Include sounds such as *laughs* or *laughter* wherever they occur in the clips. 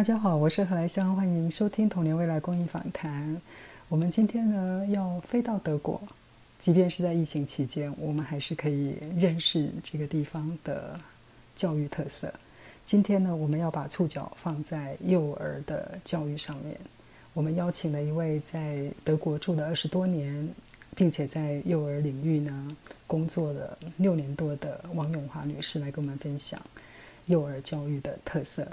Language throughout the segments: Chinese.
大家好，我是何来香，欢迎收听童年未来公益访谈。我们今天呢要飞到德国，即便是在疫情期间，我们还是可以认识这个地方的教育特色。今天呢，我们要把触角放在幼儿的教育上面。我们邀请了一位在德国住了二十多年，并且在幼儿领域呢工作了六年多的王永华女士来跟我们分享幼儿教育的特色。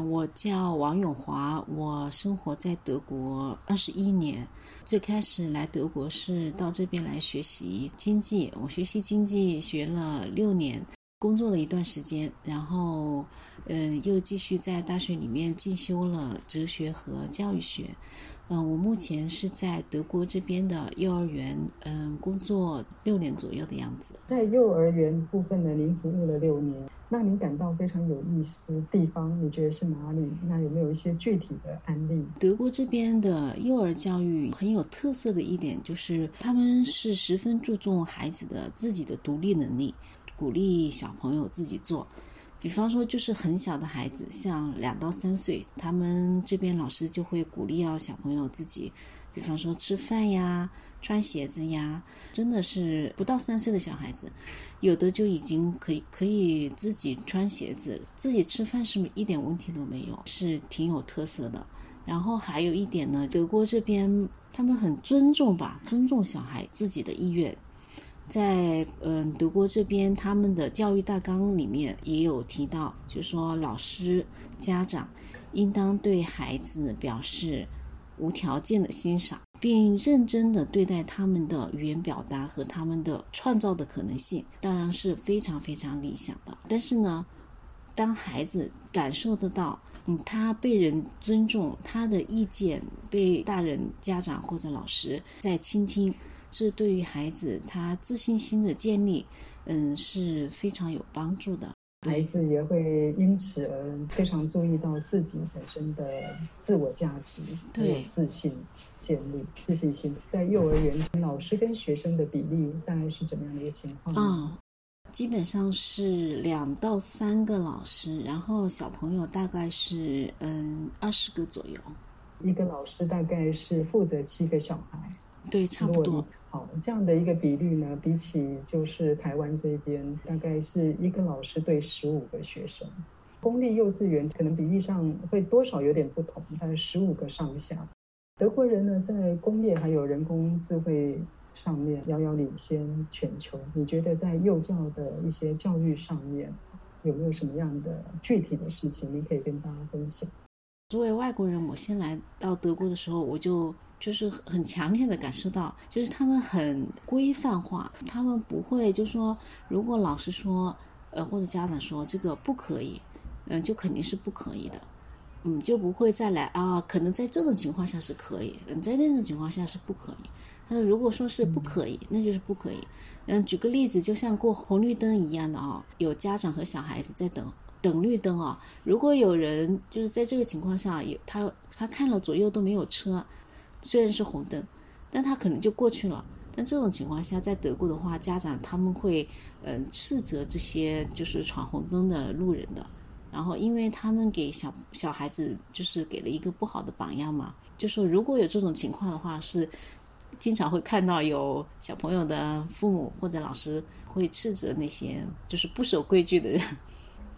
我叫王永华，我生活在德国二十一年。最开始来德国是到这边来学习经济，我学习经济学了六年，工作了一段时间，然后，嗯，又继续在大学里面进修了哲学和教育学。嗯，我目前是在德国这边的幼儿园，嗯，工作六年左右的样子。在幼儿园部分呢，您服务了六年，那您感到非常有意思地方，你觉得是哪里？那有没有一些具体的案例？德国这边的幼儿教育很有特色的一点就是，他们是十分注重孩子的自己的独立能力，鼓励小朋友自己做。比方说，就是很小的孩子，像两到三岁，他们这边老师就会鼓励要小朋友自己，比方说吃饭呀、穿鞋子呀，真的是不到三岁的小孩子，有的就已经可以可以自己穿鞋子、自己吃饭，是一点问题都没有，是挺有特色的。然后还有一点呢，德国这边他们很尊重吧，尊重小孩自己的意愿。在嗯德国这边，他们的教育大纲里面也有提到，就说老师、家长应当对孩子表示无条件的欣赏，并认真的对待他们的语言表达和他们的创造的可能性，当然是非常非常理想的。但是呢，当孩子感受得到，嗯，他被人尊重，他的意见被大人、家长或者老师在倾听。这对于孩子他自信心的建立，嗯，是非常有帮助的。孩子也会因此而非常注意到自己本身的自我价值，对自信建立自信心。在幼儿园，老师跟学生的比例大概是怎么样的一个情况？啊，基本上是两到三个老师，然后小朋友大概是嗯二十个左右。一个老师大概是负责七个小孩。对，差不多。好，这样的一个比率呢，比起就是台湾这边，大概是一个老师对十五个学生。公立幼稚园可能比例上会多少有点不同，大概十五个上下。德国人呢，在工业还有人工智慧上面遥遥领先全球。你觉得在幼教的一些教育上面，有没有什么样的具体的事情，你可以跟大家分享？作为外国人，我先来到德国的时候，我就。就是很强烈的感受到，就是他们很规范化，他们不会就说，如果老师说，呃，或者家长说这个不可以，嗯，就肯定是不可以的，嗯，就不会再来啊，可能在这种情况下是可以，嗯，在那种情况下是不可以。但是，如果说是不可以，那就是不可以。嗯，举个例子，就像过红绿灯一样的啊，有家长和小孩子在等等绿灯啊，如果有人就是在这个情况下，有他他看了左右都没有车。虽然是红灯，但他可能就过去了。但这种情况下，在德国的话，家长他们会嗯斥责这些就是闯红灯的路人的。然后，因为他们给小小孩子就是给了一个不好的榜样嘛，就说如果有这种情况的话，是经常会看到有小朋友的父母或者老师会斥责那些就是不守规矩的人。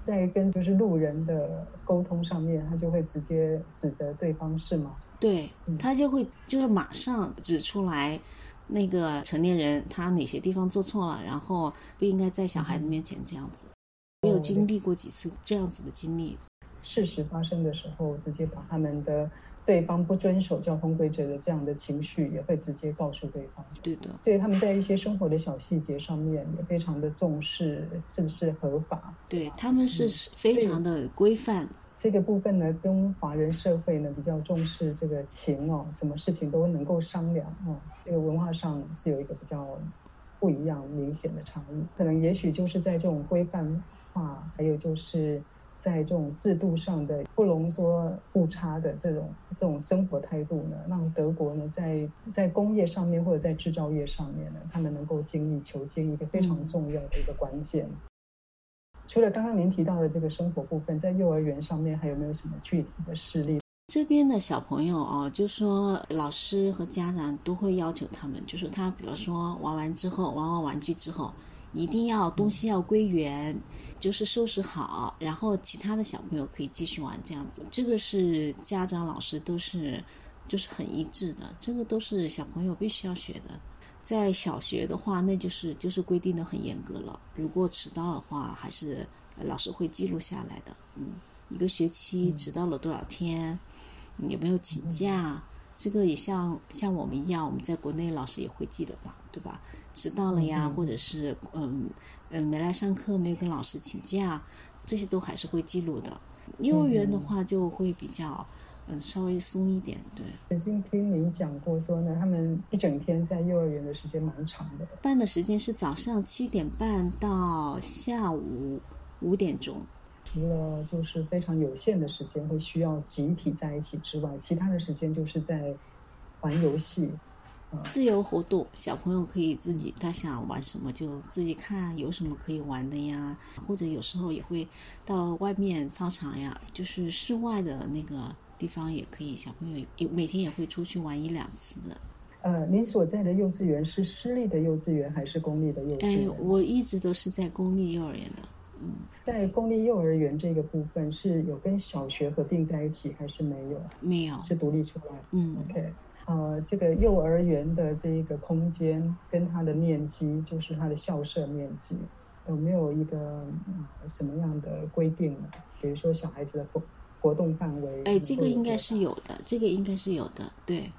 在跟就是路人的沟通上面，他就会直接指责对方是吗？对他就会就是马上指出来，那个成年人他哪些地方做错了，然后不应该在小孩子面前这样子。我有经历过几次这样子的经历，事实发生的时候，直接把他们的对方不遵守交通规则的这样的情绪，也会直接告诉对方。对的，所以他们在一些生活的小细节上面也非常的重视是不是合法。对他们是非常的规范。这个部分呢，跟华人社会呢比较重视这个情哦，什么事情都能够商量哦。这个文化上是有一个比较不一样、明显的差异。可能也许就是在这种规范化，还有就是在这种制度上的不容说误差的这种这种生活态度呢，让德国呢在在工业上面或者在制造业上面呢，他们能够精益求精，一个非常重要的一个关键。除了刚刚您提到的这个生活部分，在幼儿园上面还有没有什么具体的事例？这边的小朋友哦，就说老师和家长都会要求他们，就是他比如说玩完之后，玩完玩具之后，一定要东西要归原，就是收拾好，然后其他的小朋友可以继续玩这样子。这个是家长老师都是就是很一致的，这个都是小朋友必须要学的。在小学的话，那就是就是规定的很严格了，如果迟到的话，还是老师会记录下来的。嗯，一个学期迟到了多少天？有没有请假？这个也像像我们一样，我们在国内老师也会记得吧，对吧？迟到了呀，或者是嗯嗯没来上课，没有跟老师请假，这些都还是会记录的。幼儿园的话就会比较嗯稍微松一点，对。曾经听您讲过说呢，他们一整天在幼儿园的时间蛮长的，办的时间是早上七点半到下午五点钟。除了就是非常有限的时间会需要集体在一起之外，其他的时间就是在玩游戏，自由活动。小朋友可以自己他想玩什么就自己看有什么可以玩的呀，或者有时候也会到外面操场呀，就是室外的那个地方也可以。小朋友也每天也会出去玩一两次的。呃，您所在的幼稚园是私立的幼稚园还是公立的幼稚园？哎，我一直都是在公立幼儿园的。嗯，在公立幼儿园这个部分是有跟小学合并在一起，还是没有？没有，是独立出来。嗯，OK，呃，这个幼儿园的这一个空间跟它的面积，就是它的校舍面积，有没有一个什么样的规定呢？比如说小孩子的活活动范围？哎，这个应该是有的，这个应该是有的，对。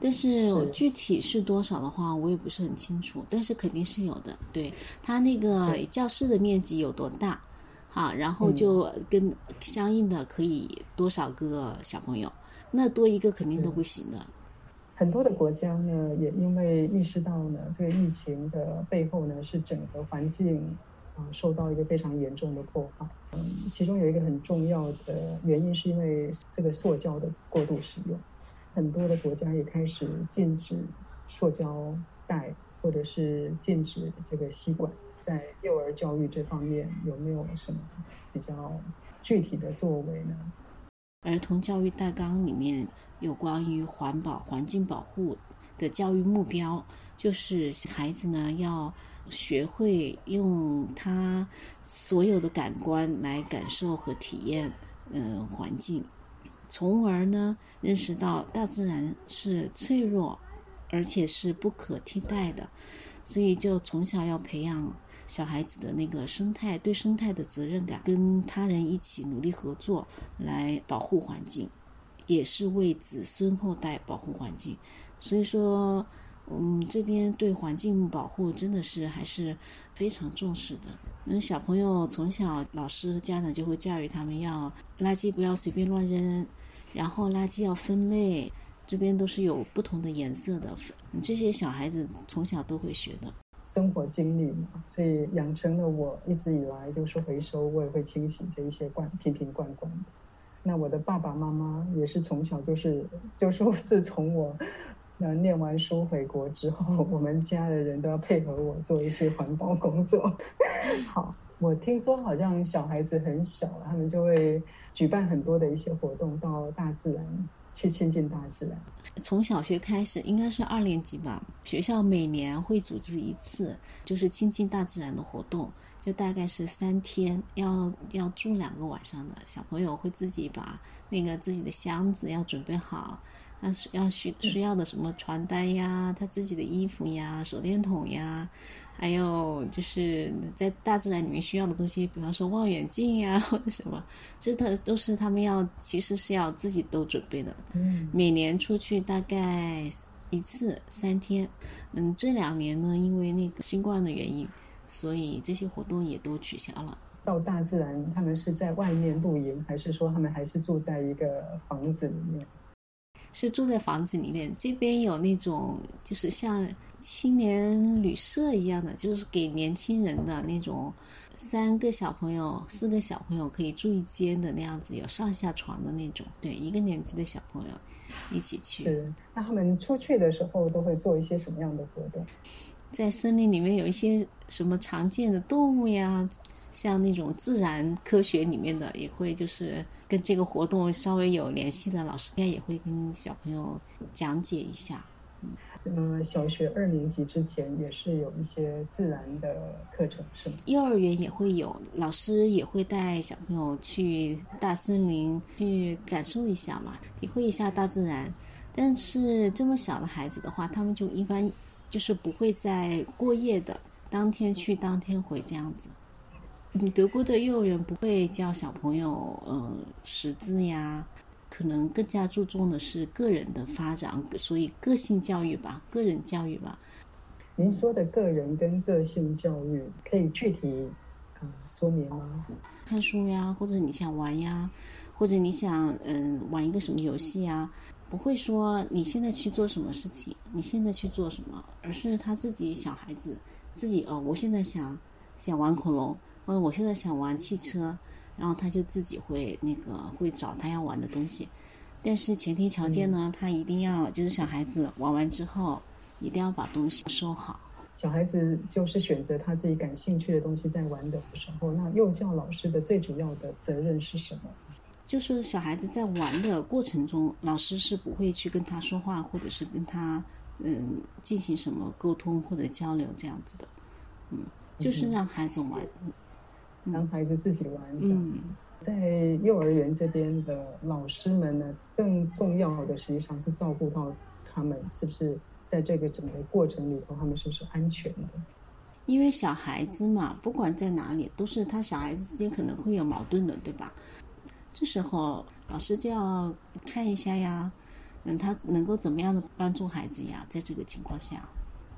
但是具体是多少的话，我也不是很清楚。但是肯定是有的。对它那个教室的面积有多大，好，然后就跟相应的可以多少个小朋友，那多一个肯定都不行的。很多的国家呢，也因为意识到呢，这个疫情的背后呢，是整个环境啊受到一个非常严重的破坏。嗯，其中有一个很重要的原因，是因为这个塑胶的过度使用。很多的国家也开始禁止塑胶袋，或者是禁止这个吸管。在幼儿教育这方面，有没有什么比较具体的作为呢？儿童教育大纲里面有关于环保、环境保护的教育目标，就是孩子呢要学会用他所有的感官来感受和体验，嗯，环境。从而呢，认识到大自然是脆弱，而且是不可替代的，所以就从小要培养小孩子的那个生态对生态的责任感，跟他人一起努力合作来保护环境，也是为子孙后代保护环境。所以说，嗯，这边对环境保护真的是还是非常重视的。嗯，小朋友从小老师和家长就会教育他们要垃圾不要随便乱扔。然后垃圾要分类，这边都是有不同的颜色的，这些小孩子从小都会学的生活经历嘛，所以养成了我一直以来就是回收，我也会清洗这一些罐瓶瓶罐罐。那我的爸爸妈妈也是从小就是 *laughs* 就是自从我呃念完书回国之后，我们家的人都要配合我做一些环保工作。*laughs* 好。我听说好像小孩子很小，他们就会举办很多的一些活动，到大自然去亲近大自然。从小学开始，应该是二年级吧，学校每年会组织一次，就是亲近大自然的活动，就大概是三天，要要住两个晚上的。小朋友会自己把那个自己的箱子要准备好，要要需需要的什么床单呀，他自己的衣服呀，手电筒呀。还有就是在大自然里面需要的东西，比方说望远镜呀 *laughs* 或者什么，这他都是他们要其实是要自己都准备的。嗯，每年出去大概一次三天。嗯，这两年呢，因为那个新冠的原因，所以这些活动也都取消了。到大自然，他们是在外面露营，还是说他们还是住在一个房子里面？是住在房子里面，这边有那种就是像青年旅社一样的，就是给年轻人的那种，三个小朋友、四个小朋友可以住一间的那样子，有上下床的那种。对，一个年级的小朋友一起去。是，那他们出去的时候都会做一些什么样的活动？在森林里面有一些什么常见的动物呀，像那种自然科学里面的，也会就是跟这个活动稍微有联系的老师，应该也会跟小朋友讲解一下。嗯，小学二年级之前也是有一些自然的课程，是吗？幼儿园也会有，老师也会带小朋友去大森林去感受一下嘛，体会一下大自然。但是这么小的孩子的话，他们就一般就是不会在过夜的，当天去当天回这样子。嗯，德国的幼儿园不会教小朋友呃识字呀。可能更加注重的是个人的发展，所以个性教育吧，个人教育吧。您说的个人跟个性教育，可以具体啊说明吗？看书呀，或者你想玩呀，或者你想嗯玩一个什么游戏呀，不会说你现在去做什么事情，你现在去做什么，而是他自己小孩子自己哦，我现在想想玩恐龙，嗯，我现在想玩汽车。然后他就自己会那个会找他要玩的东西，但是前提条件呢，他一定要就是小孩子玩完之后，一定要把东西收好。小孩子就是选择他自己感兴趣的东西在玩的时候，那幼教老师的最主要的责任是什么？就是小孩子在玩的过程中，老师是不会去跟他说话，或者是跟他嗯进行什么沟通或者交流这样子的，嗯，就是让孩子玩。让孩子自己玩这样子，在幼儿园这边的老师们呢，更重要的实际上是照顾到他们是不是在这个整个过程里头，他们是不是安全的？因为小孩子嘛，不管在哪里，都是他小孩子之间可能会有矛盾的，对吧？这时候老师就要看一下呀，嗯，他能够怎么样的帮助孩子呀？在这个情况下。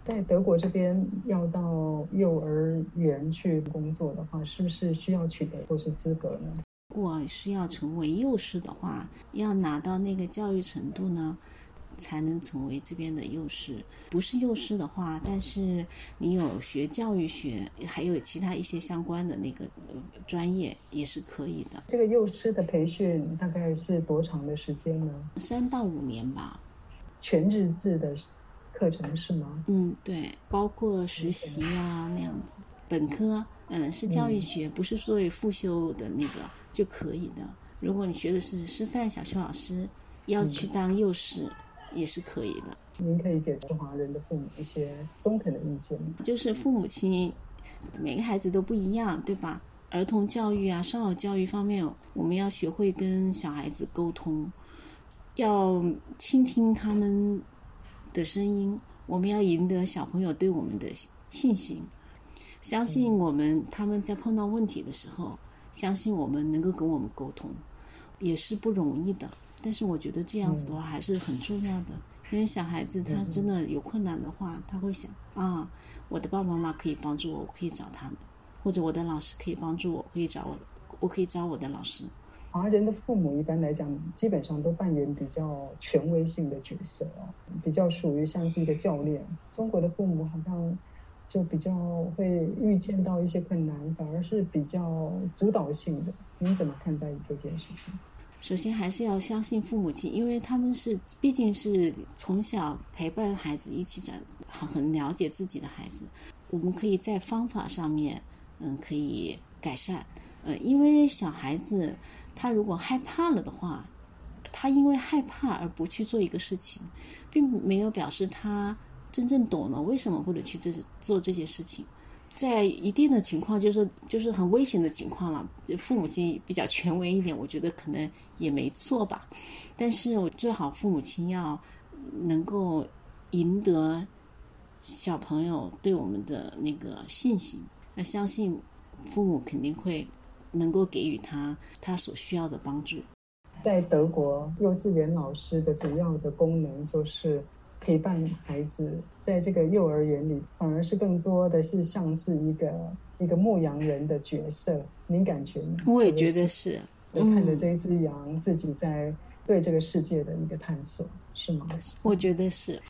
在德国这边要到幼儿园去工作的话，是不是需要取得硕士资格呢？如果是要成为幼师的话，要拿到那个教育程度呢，才能成为这边的幼师。不是幼师的话，但是你有学教育学，还有其他一些相关的那个专业也是可以的。这个幼师的培训大概是多长的时间呢？三到五年吧，全日制的。课程是吗？嗯，对，包括实习啊那样子。本科，嗯，是教育学，不是作为复修的那个就可以的。如果你学的是师范小学老师，要去当幼师也是可以的。您可以给中华人的父母一些中肯的意见。就是父母亲，每个孩子都不一样，对吧？儿童教育啊，少儿教育方面，我们要学会跟小孩子沟通，要倾听他们。的声音，我们要赢得小朋友对我们的信心，相信我们。他们在碰到问题的时候，相信我们能够跟我们沟通，也是不容易的。但是我觉得这样子的话还是很重要的，因为小孩子他真的有困难的话，他会想啊，我的爸爸妈妈可以帮助我，我可以找他们，或者我的老师可以帮助我，可以找我，我可以找我的老师。华人的父母一般来讲，基本上都扮演比较权威性的角色哦，比较属于像是一个教练。中国的父母好像就比较会预见到一些困难，反而是比较主导性的。您怎么看待这件事情？首先还是要相信父母亲，因为他们是毕竟是从小陪伴孩子一起长，很了解自己的孩子。我们可以在方法上面，嗯，可以改善。呃，因为小孩子。他如果害怕了的话，他因为害怕而不去做一个事情，并没有表示他真正懂了为什么不能去这做这件事情。在一定的情况，就是就是很危险的情况了，父母亲比较权威一点，我觉得可能也没错吧。但是我最好父母亲要能够赢得小朋友对我们的那个信心，要相信父母肯定会。能够给予他他所需要的帮助。在德国，幼稚园老师的主要的功能就是陪伴孩子，在这个幼儿园里，反而是更多的是像是一个一个牧羊人的角色。您感觉呢？我也觉得是，看着这一只羊自己在对这个世界的一个探索，是吗？我觉得是。